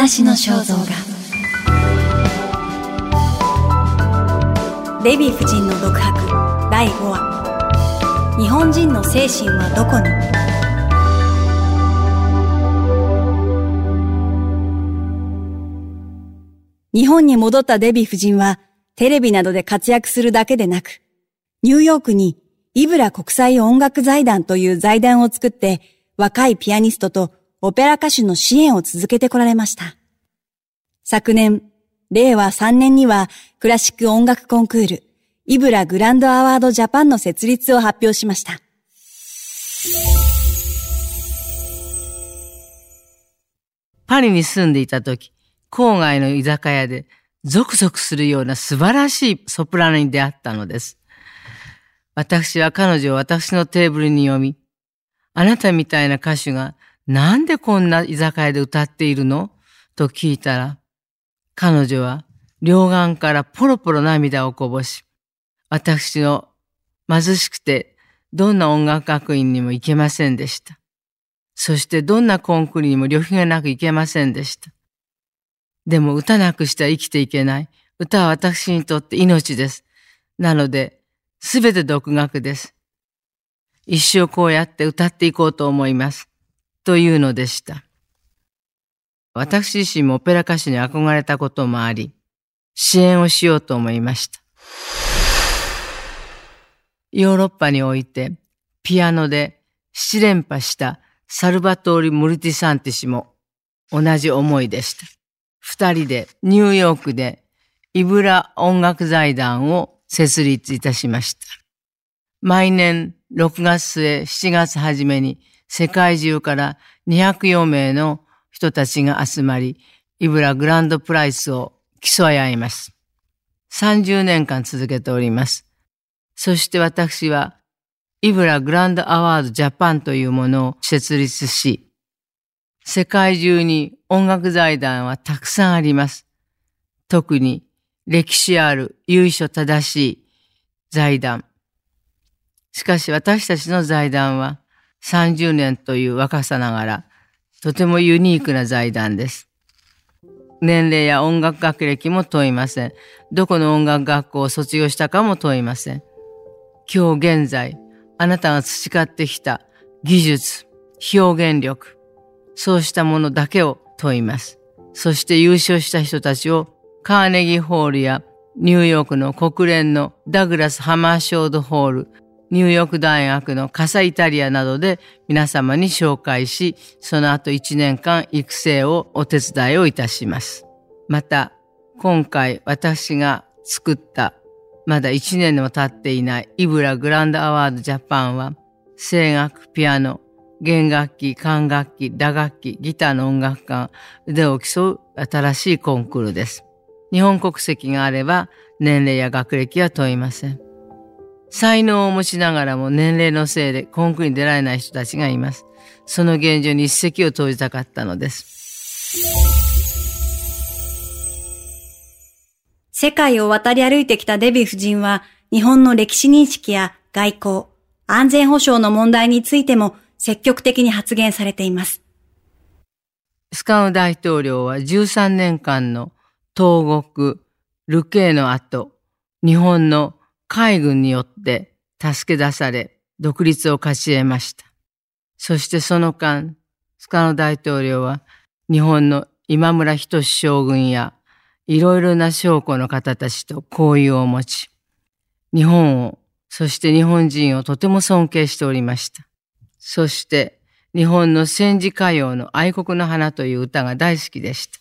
話の肖像画。デヴィ夫人の独白。第5話。日本人の精神はどこに？日本に戻ったデヴィ夫人はテレビなどで活躍するだけでなく、ニューヨークにイブラ国際音楽財団という財団を作って若いピアニストとオペラ歌手の支援を続けてこられました。昨年、令和3年にはクラシック音楽コンクール、イブラグランドアワードジャパンの設立を発表しました。パリに住んでいた時、郊外の居酒屋でゾクゾクするような素晴らしいソプラノに出会ったのです。私は彼女を私のテーブルに呼び、あなたみたいな歌手がなんでこんな居酒屋で歌っているの？と聞いたら、彼女は両眼からポロポロ涙をこぼし、私の貧しくてどんな音楽学院にも行けませんでした。そしてどんなコンクールにも旅費がなく行けませんでした。でも歌なくしては生きていけない。歌は私にとって命です。なので、すべて独学です。一生こうやって歌っていこうと思います。というのでした。私自身もオペラ歌手に憧れたこともあり、支援をしようと思いました。ヨーロッパにおいてピアノで七連覇したサルバトーリ・ムルティサンティ氏も同じ思いでした。二人でニューヨークでイブラ音楽財団を設立いたしました。毎年6月末7月初めに世界中から204名の人たちが集まり、イブラグランドプライスを競い合います。30年間続けております。そして私は、イブラグランドアワードジャパンというものを設立し、世界中に音楽財団はたくさんあります。特に歴史ある由緒正しい財団。しかし私たちの財団は30年という若さながら、とてもユニークな財団です。年齢や音楽学歴も問いません。どこの音楽学校を卒業したかも問いません。今日現在、あなたが培ってきた技術、表現力、そうしたものだけを問います。そして優勝した人たちをカーネギーホールやニューヨークの国連のダグラス・ハマーショードホール、ニューヨーク大学のカサイタリアなどで皆様に紹介し、その後1年間育成をお手伝いをいたします。また、今回私が作ったまだ1年でも経っていないイブラグランドアワードジャパンは声楽、ピアノ、弦楽器、管楽器、打楽器、ギターの音楽家、腕を競う新しいコンクールです。日本国籍があれば年齢や学歴は問いません。才能を持ちながらも年齢のせいでコンクに出られない人たちがいます。その現状に一石を投じたかったのです。世界を渡り歩いてきたデヴィ夫人は、日本の歴史認識や外交、安全保障の問題についても積極的に発言されています。スカウ大統領は13年間の東国、ルケーの後、日本の海軍によって助け出され、独立を勝ち得ました。そしてその間、スカノ大統領は日本の今村仁将軍やいろいろな将校の方たちと交友を持ち、日本を、そして日本人をとても尊敬しておりました。そして日本の戦時歌謡の愛国の花という歌が大好きでした。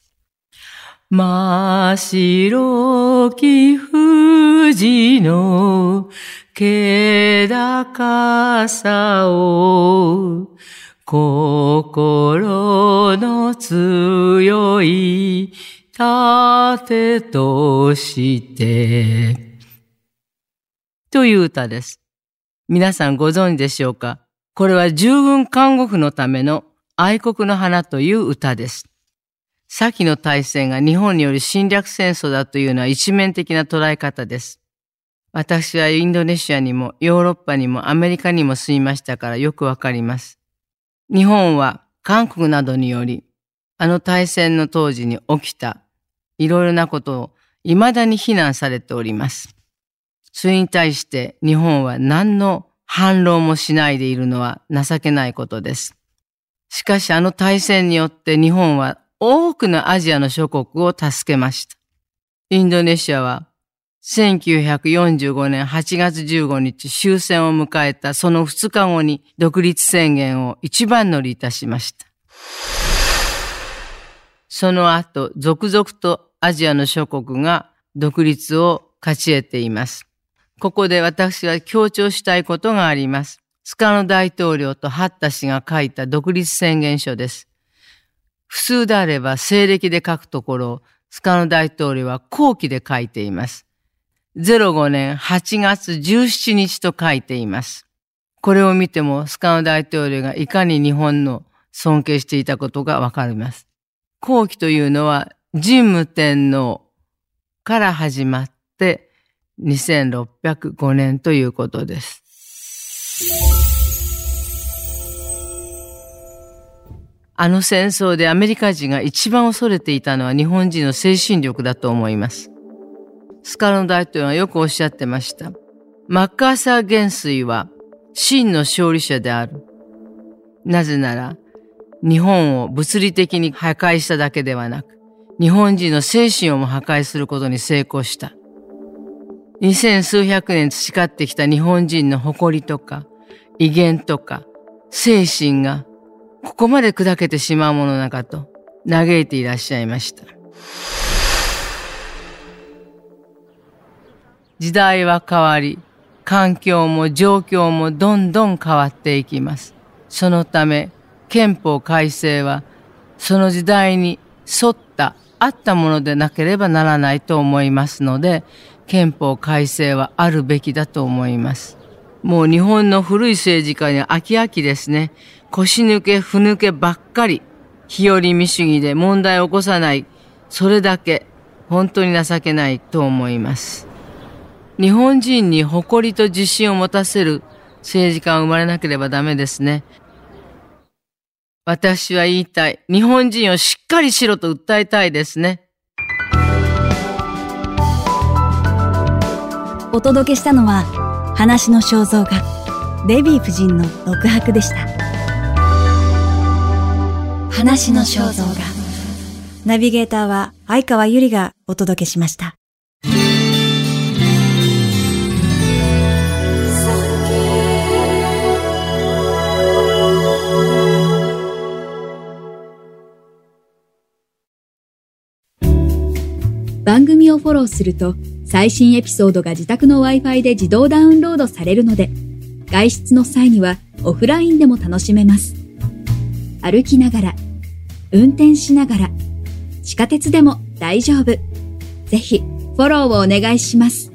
真っ白き富士の気高さを心の強い盾としてという歌です。皆さんご存知でしょうか？これは従軍看護婦のための愛国の花という歌です。先の大戦が日本による侵略戦争だというのは一面的な捉え方です。私はインドネシアにもヨーロッパにもアメリカにも住みましたからよくわかります。日本は韓国などによりあの大戦の当時に起きたいろいろなことを未だに非難されております。それに対して日本は何の反論もしないでいるのは情けないことです。しかしあの大戦によって日本は多くのアジアの諸国を助けました。インドネシアは1945年8月15日終戦を迎えたその2日後に独立宣言を一番乗りいたしました。その後、続々とアジアの諸国が独立を勝ち得ています。ここで私は強調したいことがあります。スカノ大統領とハッタ氏が書いた独立宣言書です。普通であれば西暦で書くところスカノ大統領は後期で書いています。05年8月17日と書いています。これを見てもスカノ大統領がいかに日本の尊敬していたことがわかります。後期というのは神武天皇から始まって2605年ということです。あの戦争でアメリカ人が一番恐れていたのは日本人の精神力だと思います。スカロン大統領はよくおっしゃってました。マッカーサー元帥は真の勝利者である。なぜなら、日本を物理的に破壊しただけではなく、日本人の精神をも破壊することに成功した。二千数百年培ってきた日本人の誇りとか、威厳とか、精神がここまで砕けてしまうものなかと嘆いていらっしゃいました。時代は変わり、環境も状況もどんどん変わっていきます。そのため、憲法改正は、その時代に沿ったあったものでなければならないと思いますので、憲法改正はあるべきだと思います。もう日本の古い政治家に飽き飽きですね。腰抜け、ふ抜けばっかり、日和見主義で問題を起こさない、それだけ、本当に情けないと思います。日本人に誇りと自信を持たせる政治家が生まれなければダメですね。私は言いたい。日本人をしっかりしろと訴えたいですね。お届けしたのは、話の肖像画、デヴィ夫人の独白でした。話の肖像画。ナビゲーターは相川ゆりがお届けしました。番組をフォローすると最新エピソードが自宅の Wi-Fi で自動ダウンロードされるので外出の際にはオフラインでも楽しめます。歩きながら運転しながら、地下鉄でも大丈夫。ぜひ、フォローをお願いします。